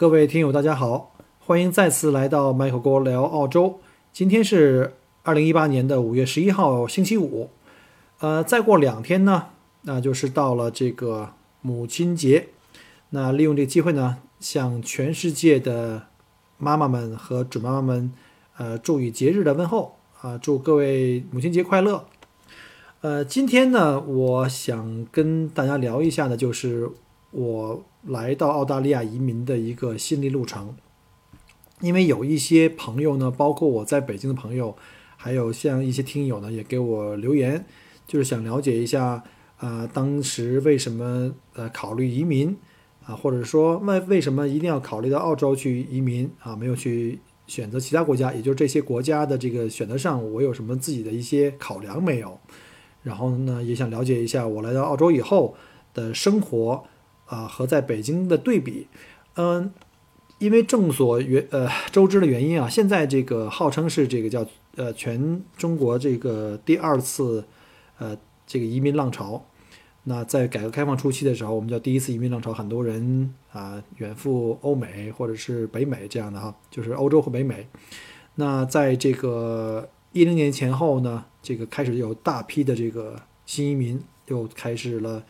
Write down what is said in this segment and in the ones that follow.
各位听友，大家好，欢迎再次来到麦克郭聊澳洲。今天是二零一八年的五月十一号，星期五。呃，再过两天呢，那就是到了这个母亲节。那利用这个机会呢，向全世界的妈妈们和准妈妈们，呃，祝以节日的问候啊，祝各位母亲节快乐。呃，今天呢，我想跟大家聊一下的，就是我。来到澳大利亚移民的一个心理路程，因为有一些朋友呢，包括我在北京的朋友，还有像一些听友呢，也给我留言，就是想了解一下啊，当时为什么呃考虑移民啊，或者说为为什么一定要考虑到澳洲去移民啊，没有去选择其他国家，也就是这些国家的这个选择上，我有什么自己的一些考量没有？然后呢，也想了解一下我来到澳洲以后的生活。啊，和在北京的对比，嗯，因为众所原呃周知的原因啊，现在这个号称是这个叫呃全中国这个第二次呃这个移民浪潮。那在改革开放初期的时候，我们叫第一次移民浪潮，很多人啊远赴欧美或者是北美这样的哈，就是欧洲和北美。那在这个一零年前后呢，这个开始有大批的这个新移民又开始了。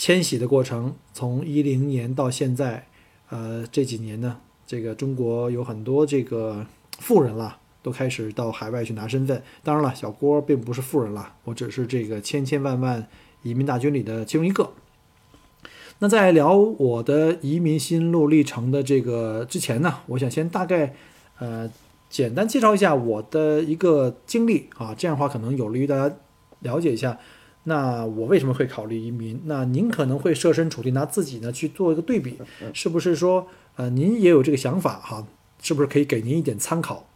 迁徙的过程，从一零年到现在，呃，这几年呢，这个中国有很多这个富人了，都开始到海外去拿身份。当然了，小郭并不是富人了，我只是这个千千万万移民大军里的其中一个。那在聊我的移民心路历程的这个之前呢，我想先大概呃简单介绍一下我的一个经历啊，这样的话可能有利于大家了解一下。那我为什么会考虑移民？那您可能会设身处地拿自己呢去做一个对比，是不是说，呃，您也有这个想法哈？是不是可以给您一点参考？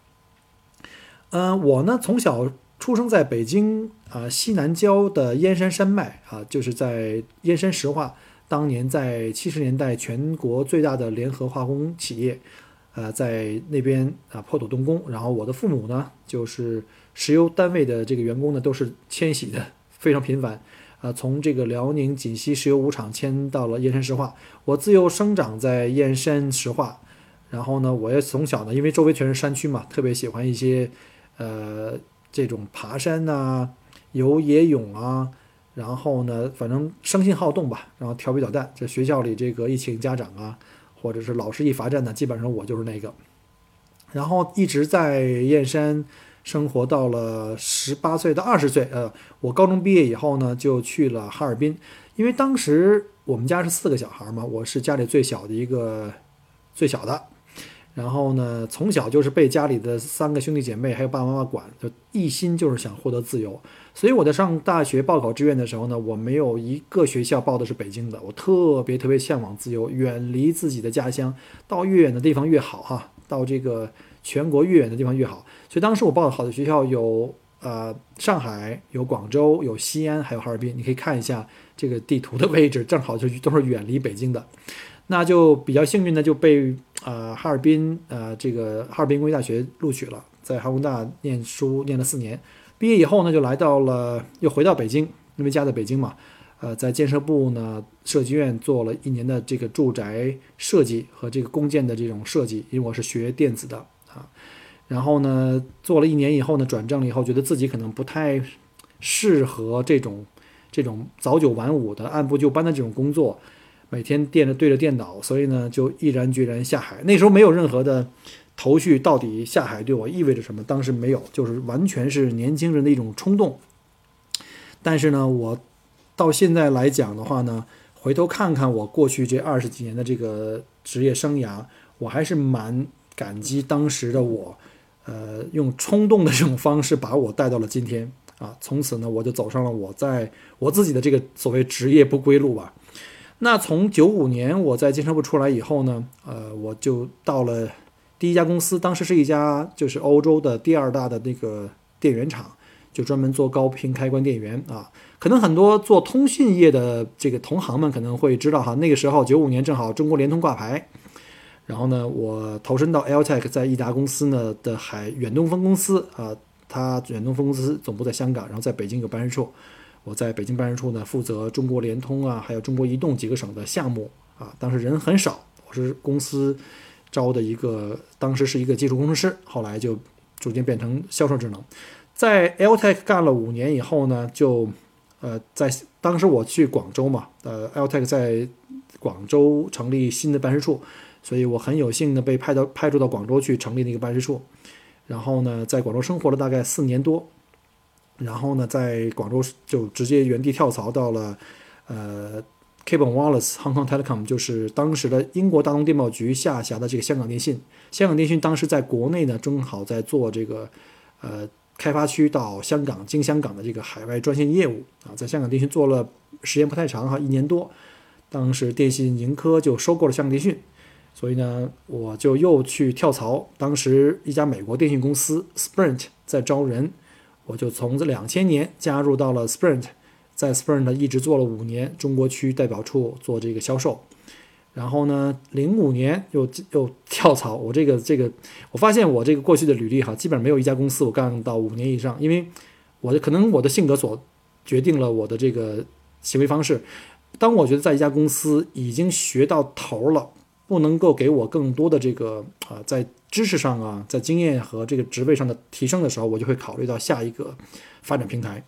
嗯，我呢从小出生在北京啊西南郊的燕山山脉啊，就是在燕山石化，当年在七十年代全国最大的联合化工企业，呃，在那边啊破土动工，然后我的父母呢就是石油单位的这个员工呢都是迁徙的。非常频繁，啊，从这个辽宁锦溪石油五厂迁到了燕山石化。我自幼生长在燕山石化，然后呢，我也从小呢，因为周围全是山区嘛，特别喜欢一些，呃，这种爬山呐，游野泳啊，然后呢，反正生性好动吧，然后调皮捣蛋。这学校里这个一请家长啊，或者是老师一罚站呢，基本上我就是那个。然后一直在燕山。生活到了十八岁到二十岁，呃，我高中毕业以后呢，就去了哈尔滨，因为当时我们家是四个小孩嘛，我是家里最小的一个，最小的，然后呢，从小就是被家里的三个兄弟姐妹还有爸爸妈妈管，就一心就是想获得自由，所以我在上大学报考志愿的时候呢，我没有一个学校报的是北京的，我特别特别向往自由，远离自己的家乡，到越远的地方越好哈，到这个。全国越远的地方越好，所以当时我报的好的学校有呃上海、有广州、有西安，还有哈尔滨。你可以看一下这个地图的位置，正好就都是远离北京的。那就比较幸运的就被呃哈尔滨呃这个哈尔滨工业大学录取了，在哈工大念书念了四年，毕业以后呢就来到了又回到北京，因为家在北京嘛。呃，在建设部呢，设计院做了一年的这个住宅设计和这个公建的这种设计，因为我是学电子的。啊，然后呢，做了一年以后呢，转正了以后，觉得自己可能不太适合这种这种早九晚五的按部就班的这种工作，每天电着对着电脑，所以呢，就毅然决然下海。那时候没有任何的头绪，到底下海对我意味着什么？当时没有，就是完全是年轻人的一种冲动。但是呢，我到现在来讲的话呢，回头看看我过去这二十几年的这个职业生涯，我还是蛮。感激当时的我，呃，用冲动的这种方式把我带到了今天啊。从此呢，我就走上了我在我自己的这个所谓职业不归路吧。那从九五年我在金商部出来以后呢，呃，我就到了第一家公司，当时是一家就是欧洲的第二大的那个电源厂，就专门做高频开关电源啊。可能很多做通讯业的这个同行们可能会知道哈，那个时候九五年正好中国联通挂牌。然后呢，我投身到 Altec，在益达公司呢的海远东分公司啊，它远东分公司总部在香港，然后在北京有办事处。我在北京办事处呢，负责中国联通啊，还有中国移动几个省的项目啊。当时人很少，我是公司招的一个，当时是一个技术工程师，后来就逐渐变成销售职能。在 Altec 干了五年以后呢，就呃，在当时我去广州嘛，呃，Altec 在广州成立新的办事处。所以我很有幸的被派到派驻到广州去成立那个办事处，然后呢，在广州生活了大概四年多，然后呢，在广州就直接原地跳槽到了呃 c a b l e Wallace Hong Kong Telecom，就是当时的英国大东电报局下辖的这个香港电信。香港电信当时在国内呢，正好在做这个呃开发区到香港经香港的这个海外专线业务啊，在香港电信做了时间不太长哈，一年多，当时电信盈科就收购了香港电讯。所以呢，我就又去跳槽。当时一家美国电信公司 Sprint 在招人，我就从这两千年加入到了 Sprint，在 Sprint 一直做了五年，中国区代表处做这个销售。然后呢，零五年又又跳槽。我这个这个，我发现我这个过去的履历哈，基本上没有一家公司我干到五年以上，因为我的可能我的性格所决定了我的这个行为方式。当我觉得在一家公司已经学到头了。不能够给我更多的这个啊，在知识上啊，在经验和这个职位上的提升的时候，我就会考虑到下一个发展平台。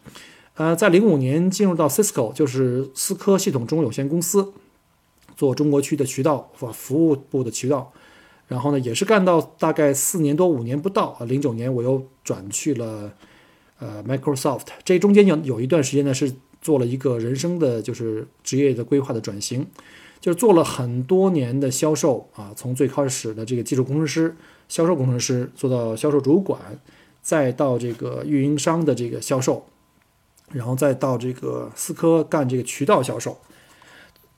呃，在零五年进入到 Cisco，就是思科系统中有限公司，做中国区的渠道和服务部的渠道。然后呢，也是干到大概四年多五年不到啊，零九年我又转去了呃 Microsoft。这中间有有一段时间呢，是做了一个人生的就是职业的规划的转型。就是做了很多年的销售啊，从最开始的这个技术工程师、销售工程师做到销售主管，再到这个运营商的这个销售，然后再到这个思科干这个渠道销售，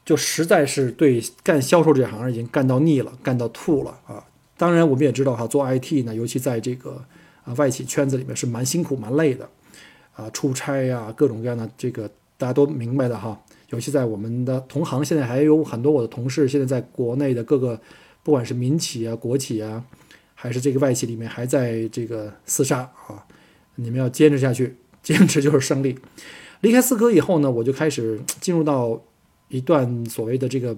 就实在是对干销售这行已经干到腻了，干到吐了啊！当然我们也知道哈，做 IT 呢，尤其在这个啊外企圈子里面是蛮辛苦、蛮累的啊，出差呀，各种各样的这个大家都明白的哈。尤其在我们的同行，现在还有很多我的同事，现在在国内的各个，不管是民企啊、国企啊，还是这个外企里面，还在这个厮杀啊！你们要坚持下去，坚持就是胜利。离开思科以后呢，我就开始进入到一段所谓的这个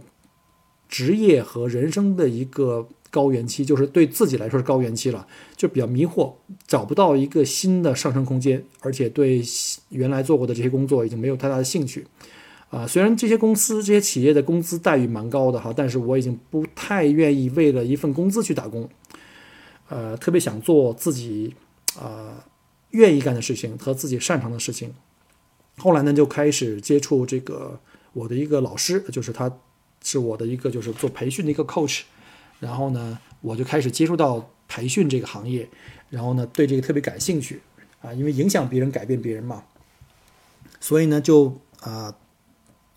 职业和人生的一个高原期，就是对自己来说是高原期了，就比较迷惑，找不到一个新的上升空间，而且对原来做过的这些工作已经没有太大的兴趣。啊，虽然这些公司、这些企业的工资待遇蛮高的哈，但是我已经不太愿意为了一份工资去打工，呃，特别想做自己啊愿意干的事情和自己擅长的事情。后来呢，就开始接触这个我的一个老师，就是他是我的一个就是做培训的一个 coach，然后呢，我就开始接触到培训这个行业，然后呢，对这个特别感兴趣啊，因为影响别人、改变别人嘛，所以呢，就啊。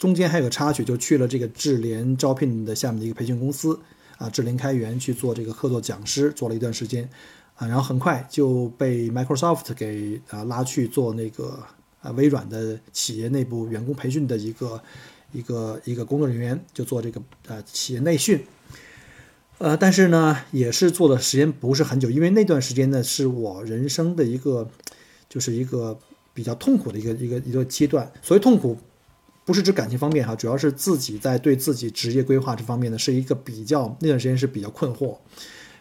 中间还有个插曲，就去了这个智联招聘的下面的一个培训公司啊，智联开源去做这个客座讲师，做了一段时间啊，然后很快就被 Microsoft 给啊拉去做那个啊微软的企业内部员工培训的一个一个一个工作人员，就做这个呃企业内训，呃，但是呢也是做的时间不是很久，因为那段时间呢是我人生的一个就是一个比较痛苦的一个一个一个阶段，所谓痛苦。不是指感情方面哈，主要是自己在对自己职业规划这方面呢，是一个比较那段时间是比较困惑，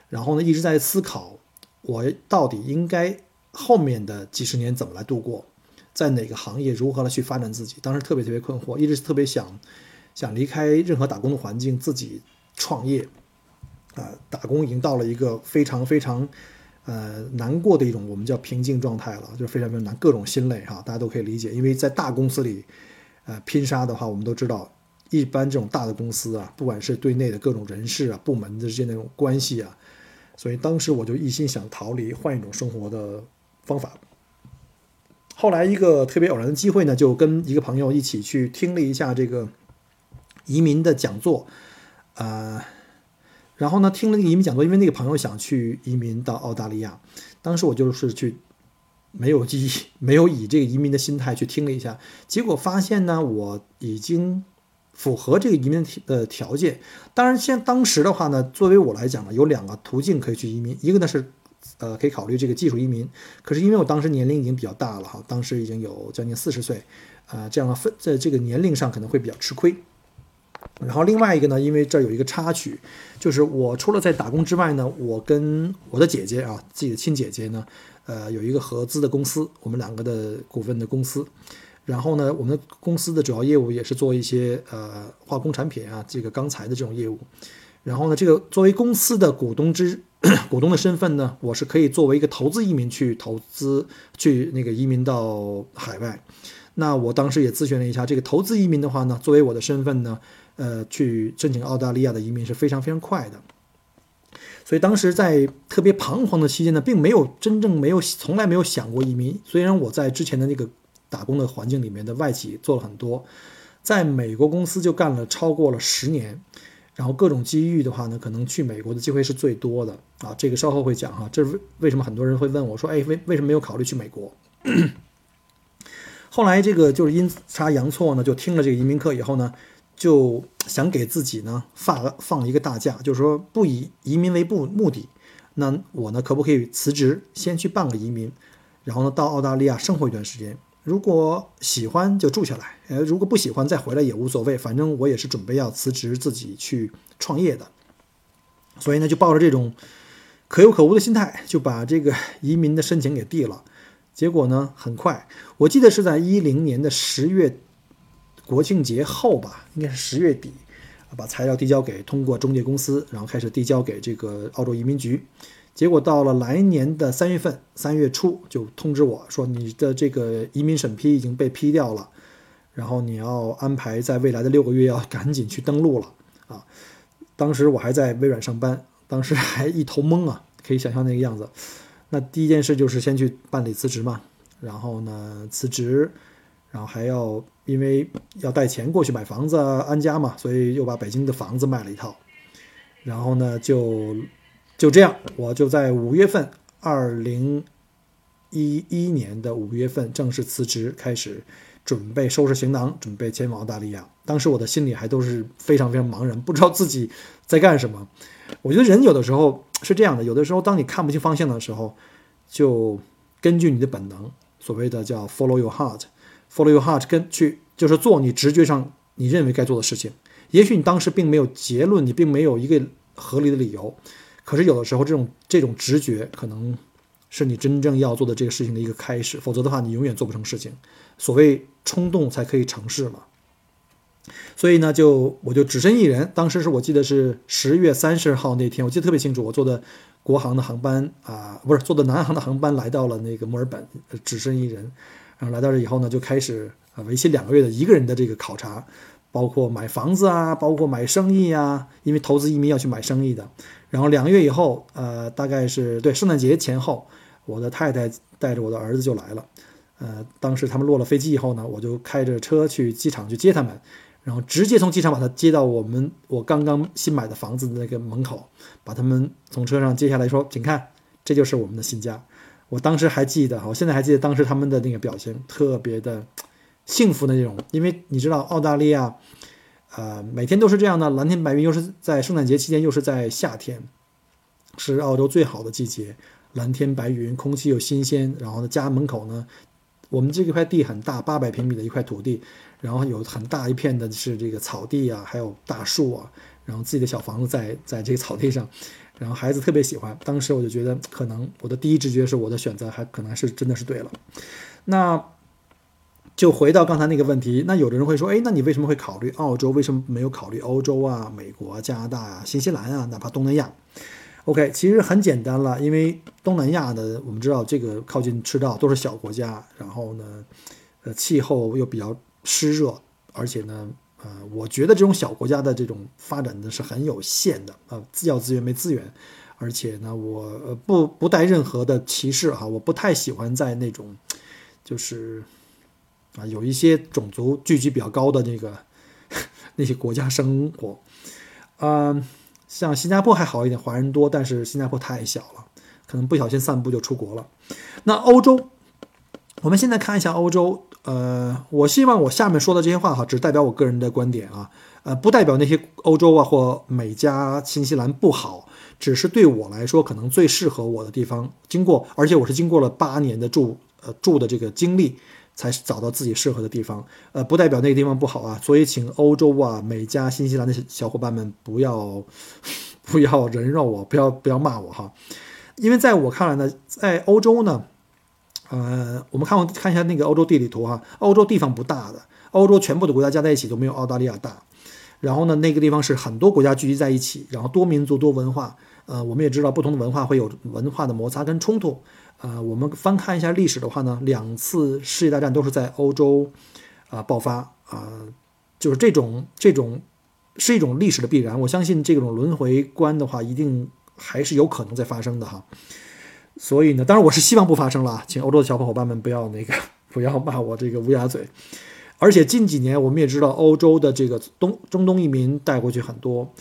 然后呢一直在思考，我到底应该后面的几十年怎么来度过，在哪个行业如何来去发展自己，当时特别特别困惑，一直特别想想离开任何打工的环境，自己创业，啊，打工已经到了一个非常非常呃难过的一种我们叫瓶颈状态了，就是非常非常难，各种心累哈，大家都可以理解，因为在大公司里。呃，拼杀的话，我们都知道，一般这种大的公司啊，不管是对内的各种人事啊、部门之间那种关系啊，所以当时我就一心想逃离，换一种生活的方法。后来一个特别偶然的机会呢，就跟一个朋友一起去听了一下这个移民的讲座，呃，然后呢听了那个移民讲座，因为那个朋友想去移民到澳大利亚，当时我就是去没有记忆，没有以这个移民的心态去听了一下，结果发现呢，我已经符合这个移民的条件。当然，现当时的话呢，作为我来讲呢，有两个途径可以去移民，一个呢是。呃，可以考虑这个技术移民，可是因为我当时年龄已经比较大了哈，当时已经有将近四十岁，啊，这样的分在这个年龄上可能会比较吃亏。然后另外一个呢，因为这有一个插曲，就是我除了在打工之外呢，我跟我的姐姐啊，自己的亲姐姐呢，呃，有一个合资的公司，我们两个的股份的公司。然后呢，我们公司的主要业务也是做一些呃化工产品啊，这个钢材的这种业务。然后呢，这个作为公司的股东之。股东的身份呢，我是可以作为一个投资移民去投资，去那个移民到海外。那我当时也咨询了一下，这个投资移民的话呢，作为我的身份呢，呃，去申请澳大利亚的移民是非常非常快的。所以当时在特别彷徨的期间呢，并没有真正没有从来没有想过移民。虽然我在之前的那个打工的环境里面的外企做了很多，在美国公司就干了超过了十年。然后各种机遇的话呢，可能去美国的机会是最多的啊。这个稍后会讲哈。这是为为什么很多人会问我说，哎，为为什么没有考虑去美国？后来这个就是阴差阳错呢，就听了这个移民课以后呢，就想给自己呢放放一个大假，就是说不以移民为目目的，那我呢可不可以辞职，先去办个移民，然后呢到澳大利亚生活一段时间？如果喜欢就住下来，呃，如果不喜欢再回来也无所谓，反正我也是准备要辞职自己去创业的，所以呢，就抱着这种可有可无的心态，就把这个移民的申请给递了。结果呢，很快，我记得是在一零年的十月国庆节后吧，应该是十月底，把材料递交给通过中介公司，然后开始递交给这个澳洲移民局。结果到了来年的三月份，三月初就通知我说，你的这个移民审批已经被批掉了，然后你要安排在未来的六个月要 赶紧去登录了啊！当时我还在微软上班，当时还一头懵啊，可以想象那个样子。那第一件事就是先去办理辞职嘛，然后呢辞职，然后还要因为要带钱过去买房子安家嘛，所以又把北京的房子卖了一套，然后呢就。就这样，我就在五月份，二零一一年的五月份正式辞职，开始准备收拾行囊，准备前往澳大利亚。当时我的心里还都是非常非常茫然，不知道自己在干什么。我觉得人有的时候是这样的，有的时候当你看不清方向的时候，就根据你的本能，所谓的叫 follow your heart，follow your heart，跟去就是做你直觉上你认为该做的事情。也许你当时并没有结论，你并没有一个合理的理由。可是有的时候，这种这种直觉可能是你真正要做的这个事情的一个开始，否则的话，你永远做不成事情。所谓冲动才可以成事嘛。所以呢，就我就只身一人。当时是我记得是十月三十号那天，我记得特别清楚。我坐的国航的航班啊，不是坐的南航的航班，来到了那个墨尔本，只身一人。然后来到这以后呢，就开始啊，为期两个月的一个人的这个考察，包括买房子啊，包括买生意啊，因为投资移民要去买生意的。然后两个月以后，呃，大概是对圣诞节前后，我的太太带着我的儿子就来了。呃，当时他们落了飞机以后呢，我就开着车去机场去接他们，然后直接从机场把他接到我们我刚刚新买的房子的那个门口，把他们从车上接下来说：“请看，这就是我们的新家。”我当时还记得，我现在还记得当时他们的那个表情，特别的幸福的那种，因为你知道澳大利亚。呃，每天都是这样的，蓝天白云，又是在圣诞节期间，又是在夏天，是澳洲最好的季节，蓝天白云，空气又新鲜。然后呢，家门口呢，我们这块地很大，八百平米的一块土地，然后有很大一片的是这个草地啊，还有大树啊，然后自己的小房子在在这个草地上，然后孩子特别喜欢。当时我就觉得，可能我的第一直觉是我的选择还可能是真的是对了。那。就回到刚才那个问题，那有的人会说，哎，那你为什么会考虑澳洲？为什么没有考虑欧洲啊、美国、加拿大啊、新西兰啊，哪怕东南亚？OK，其实很简单了，因为东南亚的我们知道这个靠近赤道，都是小国家，然后呢，呃，气候又比较湿热，而且呢，呃，我觉得这种小国家的这种发展呢是很有限的啊，要资源没资源，而且呢，我不不带任何的歧视哈，我不太喜欢在那种就是啊有一些种族聚集比较高的那个 那些国家生活。嗯，像新加坡还好一点，华人多，但是新加坡太小了，可能不小心散步就出国了。那欧洲，我们现在看一下欧洲。呃，我希望我下面说的这些话哈，只代表我个人的观点啊，呃，不代表那些欧洲啊或美加、新西兰不好，只是对我来说可能最适合我的地方。经过，而且我是经过了八年的住呃住的这个经历，才找到自己适合的地方。呃，不代表那个地方不好啊，所以请欧洲啊、美加、新西兰的小伙伴们不要 不要人肉我，不要不要骂我哈，因为在我看来呢，在欧洲呢。呃，我们看我看一下那个欧洲地理图哈，欧洲地方不大的，欧洲全部的国家加在一起都没有澳大利亚大。然后呢，那个地方是很多国家聚集在一起，然后多民族多文化。呃，我们也知道不同的文化会有文化的摩擦跟冲突。呃，我们翻看一下历史的话呢，两次世界大战都是在欧洲啊爆发啊，就是这种这种是一种历史的必然。我相信这种轮回观的话，一定还是有可能在发生的哈。所以呢，当然我是希望不发生了，请欧洲的小伙伴们不要那个不要骂我这个乌鸦嘴。而且近几年我们也知道，欧洲的这个东中东移民带过去很多，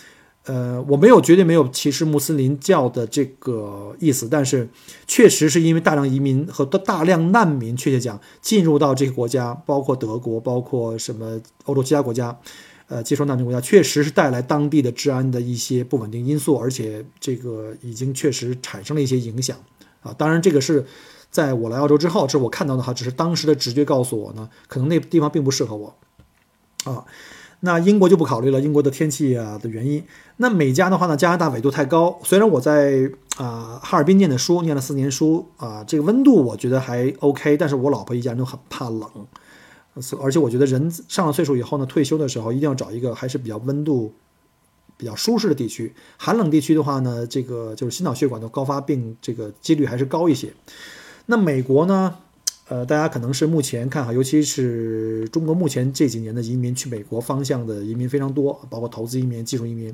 呃，我没有绝对没有歧视穆斯林教的这个意思，但是确实是因为大量移民和大量难民，确切讲进入到这个国家，包括德国，包括什么欧洲其他国家，呃，接收难民国家，确实是带来当地的治安的一些不稳定因素，而且这个已经确实产生了一些影响。啊，当然这个是在我来澳洲之后，这是我看到的哈，只是当时的直觉告诉我呢，可能那地方并不适合我。啊，那英国就不考虑了，英国的天气啊的原因。那美加的话呢，加拿大纬度太高，虽然我在啊哈尔滨念的书，念了四年书啊，这个温度我觉得还 OK，但是我老婆一家人都很怕冷，而且我觉得人上了岁数以后呢，退休的时候一定要找一个还是比较温度。比较舒适的地区，寒冷地区的话呢，这个就是心脑血管的高发病这个几率还是高一些。那美国呢，呃，大家可能是目前看哈，尤其是中国目前这几年的移民去美国方向的移民非常多，包括投资移民、技术移民。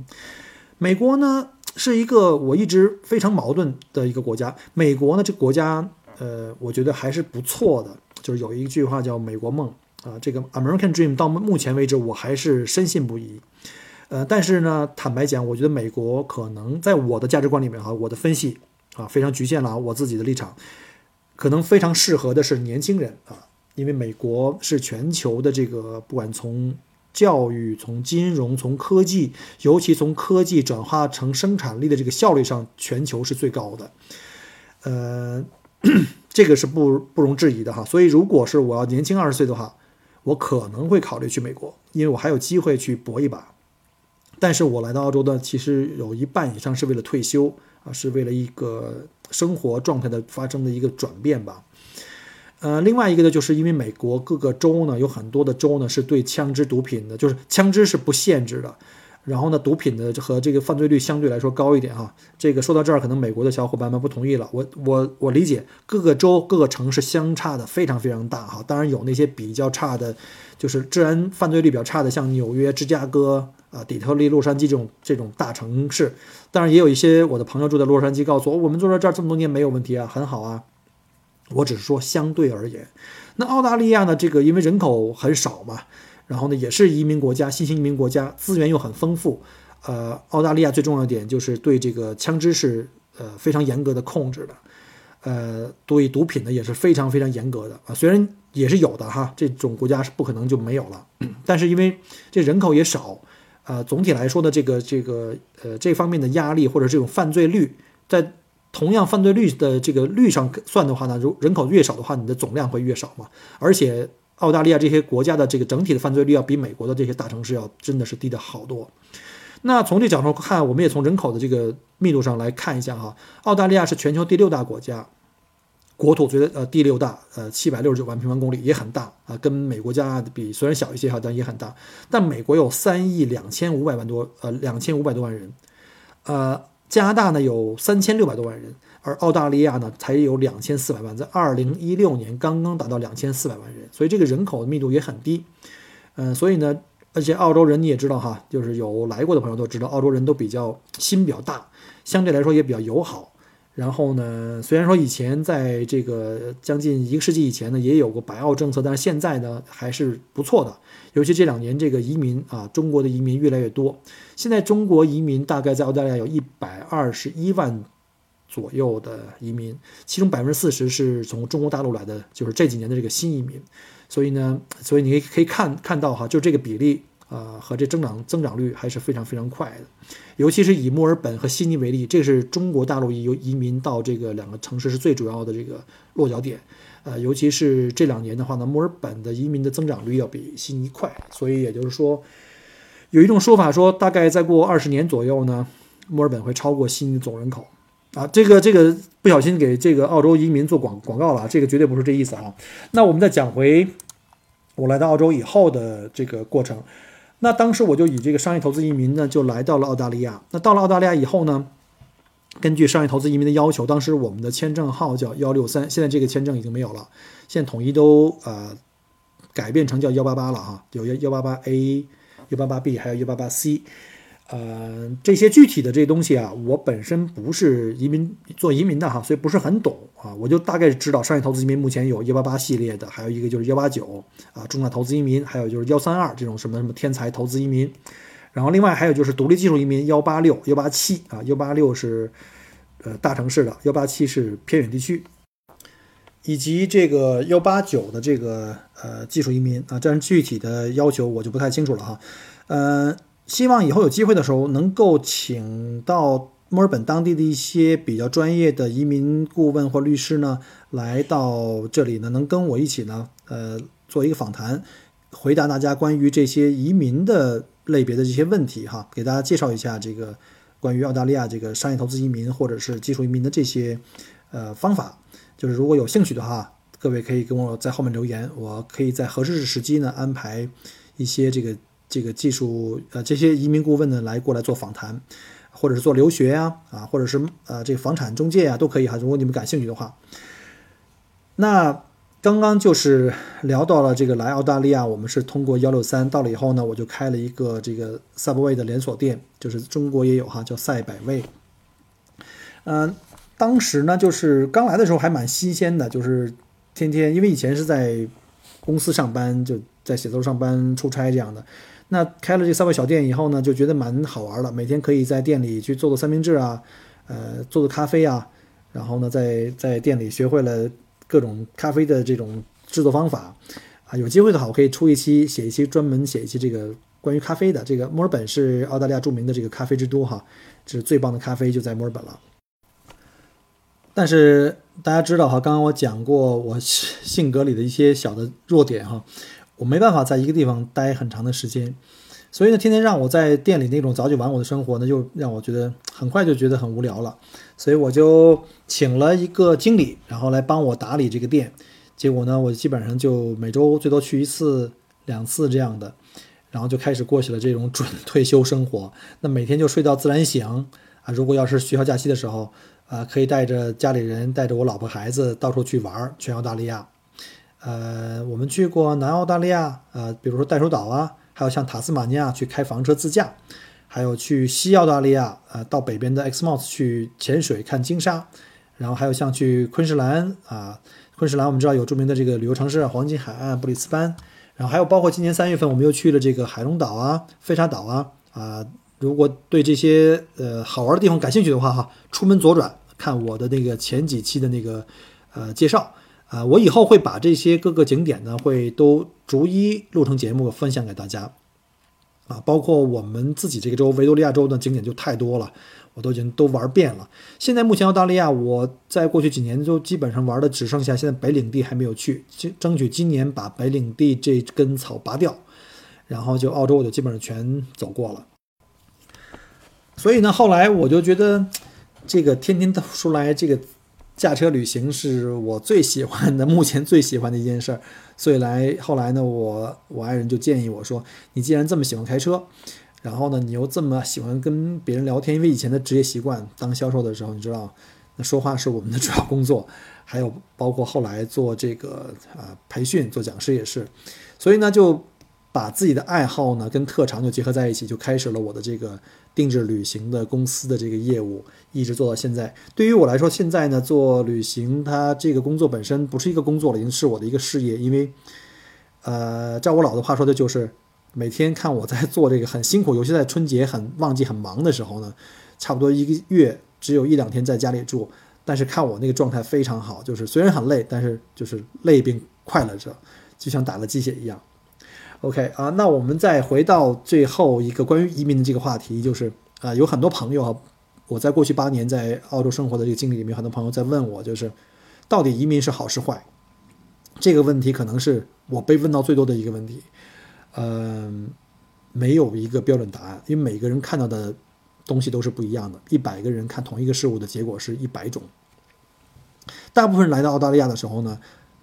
美国呢是一个我一直非常矛盾的一个国家。美国呢这个国家，呃，我觉得还是不错的，就是有一句话叫“美国梦”啊，这个 American Dream 到目前为止我还是深信不疑。呃，但是呢，坦白讲，我觉得美国可能在我的价值观里面哈，我的分析啊非常局限了我自己的立场，可能非常适合的是年轻人啊，因为美国是全球的这个不管从教育、从金融、从科技，尤其从科技转化成生产力的这个效率上，全球是最高的，呃，这个是不不容置疑的哈。所以，如果是我要年轻二十岁的话，我可能会考虑去美国，因为我还有机会去搏一把。但是我来到澳洲呢，其实有一半以上是为了退休啊，是为了一个生活状态的发生的一个转变吧。呃，另外一个呢，就是因为美国各个州呢，有很多的州呢是对枪支、毒品的，就是枪支是不限制的。然后呢，毒品的和这个犯罪率相对来说高一点哈。这个说到这儿，可能美国的小伙伴们不同意了。我我我理解，各个州各个城市相差的非常非常大哈。当然有那些比较差的，就是治安犯罪率比较差的，像纽约、芝加哥啊、底特律、洛杉矶这种这种大城市。当然也有一些我的朋友住在洛杉矶，告诉我我们住在这儿这么多年没有问题啊，很好啊。我只是说相对而言，那澳大利亚呢？这个因为人口很少嘛。然后呢，也是移民国家，新兴移民国家，资源又很丰富。呃，澳大利亚最重要的点就是对这个枪支是呃非常严格的控制的，呃，对毒品呢也是非常非常严格的啊。虽然也是有的哈，这种国家是不可能就没有了，但是因为这人口也少，呃，总体来说的这个这个呃这方面的压力或者这种犯罪率，在同样犯罪率的这个率上算的话呢，如人口越少的话，你的总量会越少嘛，而且。澳大利亚这些国家的这个整体的犯罪率要比美国的这些大城市要真的是低的好多。那从这角度看，我们也从人口的这个密度上来看一下哈，澳大利亚是全球第六大国家，国土最呃第六大，呃七百六十九万平方公里也很大啊，跟美国家比虽然小一些哈，但也很大。但美国有三亿两千五百万多呃两千五百多万人，呃加拿大呢有三千六百多万人。而澳大利亚呢，才有两千四百万，在二零一六年刚刚达到两千四百万人，所以这个人口的密度也很低。嗯，所以呢，而且澳洲人你也知道哈，就是有来过的朋友都知道，澳洲人都比较心比较大，相对来说也比较友好。然后呢，虽然说以前在这个将近一个世纪以前呢，也有过白澳政策，但是现在呢还是不错的。尤其这两年这个移民啊，中国的移民越来越多。现在中国移民大概在澳大利亚有一百二十一万左右的移民，其中百分之四十是从中国大陆来的，就是这几年的这个新移民。所以呢，所以你可以看看到哈，就这个比例啊和这增长增长率还是非常非常快的。尤其是以墨尔本和悉尼为例，这是中国大陆移移民到这个两个城市是最主要的这个落脚点。呃，尤其是这两年的话呢，墨尔本的移民的增长率要比悉尼快。所以也就是说，有一种说法说，大概再过二十年左右呢，墨尔本会超过悉尼总人口。啊，这个这个不小心给这个澳洲移民做广广告了，这个绝对不是这意思啊。那我们再讲回我来到澳洲以后的这个过程。那当时我就以这个商业投资移民呢，就来到了澳大利亚。那到了澳大利亚以后呢，根据商业投资移民的要求，当时我们的签证号叫幺六三，现在这个签证已经没有了，现在统一都呃改变成叫幺八八了啊，有幺幺八八 A、幺八八 B，还有幺八八 C。呃，这些具体的这些东西啊，我本身不是移民做移民的哈，所以不是很懂啊。我就大概知道商业投资移民目前有幺八八系列的，还有一个就是幺八九啊，重大投资移民，还有就是幺三二这种什么什么天才投资移民。然后另外还有就是独立技术移民幺八六、幺八七啊，幺八六是呃大城市的，幺八七是偏远地区，以及这个幺八九的这个呃技术移民啊，这样具体的要求我就不太清楚了哈，嗯。希望以后有机会的时候，能够请到墨尔本当地的一些比较专业的移民顾问或律师呢，来到这里呢，能跟我一起呢，呃，做一个访谈，回答大家关于这些移民的类别的这些问题哈，给大家介绍一下这个关于澳大利亚这个商业投资移民或者是技术移民的这些呃方法。就是如果有兴趣的话，各位可以跟我在后面留言，我可以在合适的时机呢安排一些这个。这个技术呃，这些移民顾问呢来过来做访谈，或者是做留学呀啊，或者是呃这个房产中介啊都可以哈。如果你们感兴趣的话，那刚刚就是聊到了这个来澳大利亚，我们是通过幺六三到了以后呢，我就开了一个这个 Subway 的连锁店，就是中国也有哈，叫赛百味。嗯，当时呢就是刚来的时候还蛮新鲜的，就是天天因为以前是在公司上班，就在写字楼上班出差这样的。那开了这三位小店以后呢，就觉得蛮好玩的。每天可以在店里去做做三明治啊，呃，做做咖啡啊，然后呢，在在店里学会了各种咖啡的这种制作方法啊。有机会的话，我可以出一期写一期专门写一期这个关于咖啡的。这个墨尔本是澳大利亚著名的这个咖啡之都哈，这是最棒的咖啡就在墨尔本了。但是大家知道哈，刚刚我讲过我性格里的一些小的弱点哈。我没办法在一个地方待很长的时间，所以呢，天天让我在店里那种早九晚五的生活呢，就让我觉得很快就觉得很无聊了。所以我就请了一个经理，然后来帮我打理这个店。结果呢，我基本上就每周最多去一次、两次这样的，然后就开始过起了这种准退休生活。那每天就睡到自然醒啊。如果要是学校假期的时候啊，可以带着家里人，带着我老婆孩子到处去玩，全澳大利亚。呃，我们去过南澳大利亚，呃，比如说袋鼠岛啊，还有像塔斯马尼亚去开房车自驾，还有去西澳大利亚，呃，到北边的 Exmouth 去潜水看鲸鲨，然后还有像去昆士兰啊，昆士兰我们知道有著名的这个旅游城市黄金海岸、布里斯班，然后还有包括今年三月份我们又去了这个海龙岛啊、费沙岛啊，啊，如果对这些呃好玩的地方感兴趣的话哈，出门左转看我的那个前几期的那个呃介绍。啊，我以后会把这些各个景点呢，会都逐一录成节目分享给大家。啊，包括我们自己这个州维多利亚州的景点就太多了，我都已经都玩遍了。现在目前澳大利亚，我在过去几年就基本上玩的只剩下现在北领地还没有去，争争取今年把北领地这根草拔掉，然后就澳洲我就基本上全走过了。所以呢，后来我就觉得这个天天都出来这个。驾车旅行是我最喜欢的，目前最喜欢的一件事儿。所以来后来呢，我我爱人就建议我说：“你既然这么喜欢开车，然后呢，你又这么喜欢跟别人聊天，因为以前的职业习惯，当销售的时候，你知道，那说话是我们的主要工作，还有包括后来做这个啊培训、做讲师也是。所以呢，就把自己的爱好呢跟特长就结合在一起，就开始了我的这个定制旅行的公司的这个业务，一直做到现在。对于我来说，现在呢做旅行，它这个工作本身不是一个工作了，已经是我的一个事业。因为，呃，照我老的话说的就是，每天看我在做这个很辛苦，尤其在春节很旺季很忙的时候呢，差不多一个月只有一两天在家里住，但是看我那个状态非常好，就是虽然很累，但是就是累并快乐着，就像打了鸡血一样。OK 啊，那我们再回到最后一个关于移民的这个话题，就是啊，有很多朋友啊，我在过去八年在澳洲生活的这个经历里面，很多朋友在问我，就是到底移民是好是坏？这个问题可能是我被问到最多的一个问题。嗯，没有一个标准答案，因为每个人看到的东西都是不一样的。一百个人看同一个事物的结果是一百种。大部分人来到澳大利亚的时候呢？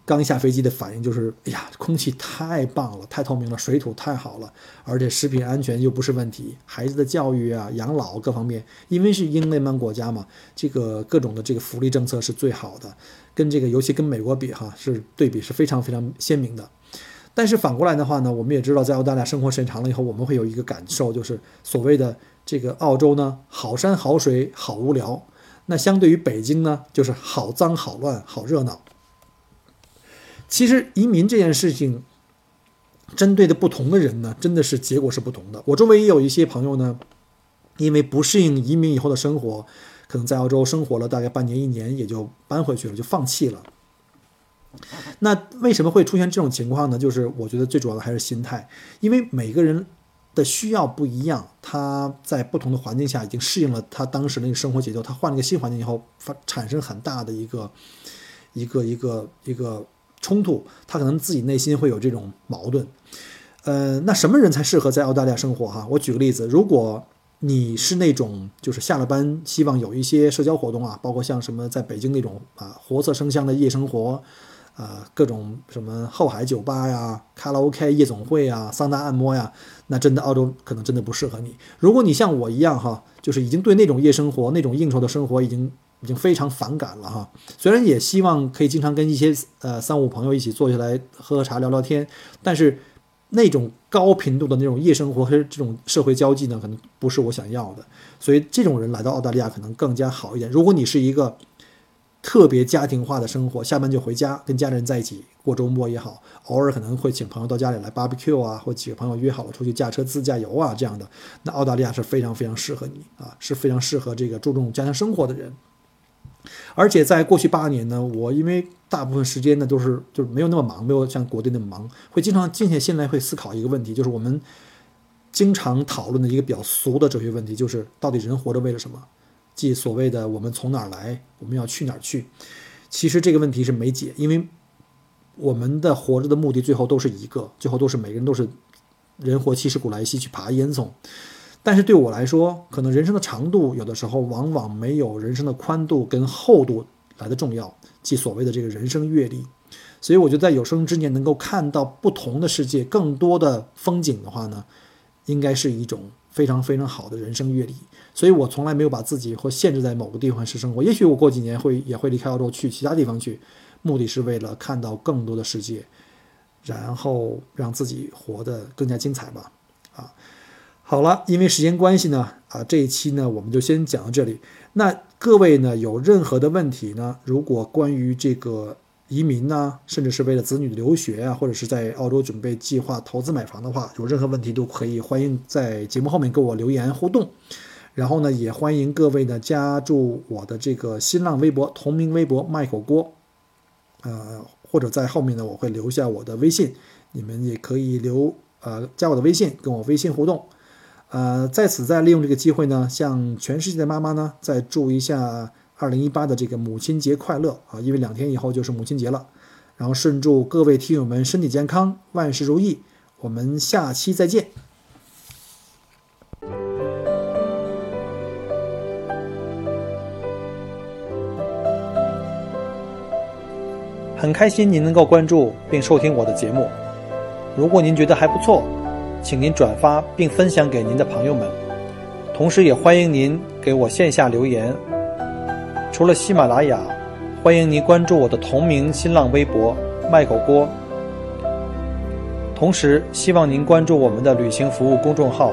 刚下飞机的反应就是，哎呀，空气太棒了，太透明了，水土太好了，而且食品安全又不是问题，孩子的教育啊、养老各方面，因为是英联邦国家嘛，这个各种的这个福利政策是最好的，跟这个尤其跟美国比哈，是对比是非常非常鲜明的。但是反过来的话呢，我们也知道，在澳大利亚生活时间长了以后，我们会有一个感受，就是所谓的这个澳洲呢，好山好水好无聊，那相对于北京呢，就是好脏好乱好热闹。其实移民这件事情，针对的不同的人呢，真的是结果是不同的。我周围也有一些朋友呢，因为不适应移民以后的生活，可能在澳洲生活了大概半年一年，也就搬回去了，就放弃了。那为什么会出现这种情况呢？就是我觉得最主要的还是心态，因为每个人的需要不一样，他在不同的环境下已经适应了他当时那个生活节奏，他换了个新环境以后，发产生很大的一个一个一个一个。冲突，他可能自己内心会有这种矛盾。呃，那什么人才适合在澳大利亚生活？哈，我举个例子，如果你是那种就是下了班希望有一些社交活动啊，包括像什么在北京那种啊活色生香的夜生活，啊各种什么后海酒吧呀、卡拉 OK 夜总会啊、桑拿按摩呀，那真的澳洲可能真的不适合你。如果你像我一样哈，就是已经对那种夜生活、那种应酬的生活已经。已经非常反感了哈，虽然也希望可以经常跟一些呃三五朋友一起坐下来喝喝茶聊聊天，但是那种高频度的那种夜生活和这种社会交际呢，可能不是我想要的。所以这种人来到澳大利亚可能更加好一点。如果你是一个特别家庭化的生活，下班就回家跟家人在一起过周末也好，偶尔可能会请朋友到家里来 barbecue 啊，或几个朋友约好了出去驾车自驾游啊这样的，那澳大利亚是非常非常适合你啊，是非常适合这个注重家庭生活的人。而且在过去八年呢，我因为大部分时间呢都是就是没有那么忙，没有像国内那么忙，会经常静下心来会思考一个问题，就是我们经常讨论的一个比较俗的哲学问题，就是到底人活着为了什么？即所谓的我们从哪儿来，我们要去哪儿去？其实这个问题是没解，因为我们的活着的目的最后都是一个，最后都是每个人都是人活七十古来稀，去爬烟囱。但是对我来说，可能人生的长度有的时候往往没有人生的宽度跟厚度来的重要，即所谓的这个人生阅历。所以我觉得在有生之年能够看到不同的世界、更多的风景的话呢，应该是一种非常非常好的人生阅历。所以我从来没有把自己或限制在某个地方去生活。也许我过几年会也会离开澳洲去其他地方去，目的是为了看到更多的世界，然后让自己活得更加精彩吧。啊。好了，因为时间关系呢，啊，这一期呢我们就先讲到这里。那各位呢有任何的问题呢？如果关于这个移民呢，甚至是为了子女留学啊，或者是在澳洲准备计划投资买房的话，有任何问题都可以欢迎在节目后面给我留言互动。然后呢，也欢迎各位呢加入我的这个新浪微博同名微博麦口锅，呃，或者在后面呢我会留下我的微信，你们也可以留呃加我的微信跟我微信互动。呃，在此再利用这个机会呢，向全世界的妈妈呢，再祝一下二零一八的这个母亲节快乐啊！因为两天以后就是母亲节了，然后顺祝各位听友们身体健康，万事如意。我们下期再见。很开心您能够关注并收听我的节目，如果您觉得还不错。请您转发并分享给您的朋友们，同时也欢迎您给我线下留言。除了喜马拉雅，欢迎您关注我的同名新浪微博“麦狗锅”。同时，希望您关注我们的旅行服务公众号，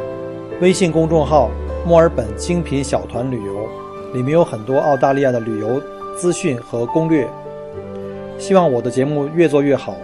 微信公众号“墨尔本精品小团旅游”，里面有很多澳大利亚的旅游资讯和攻略。希望我的节目越做越好。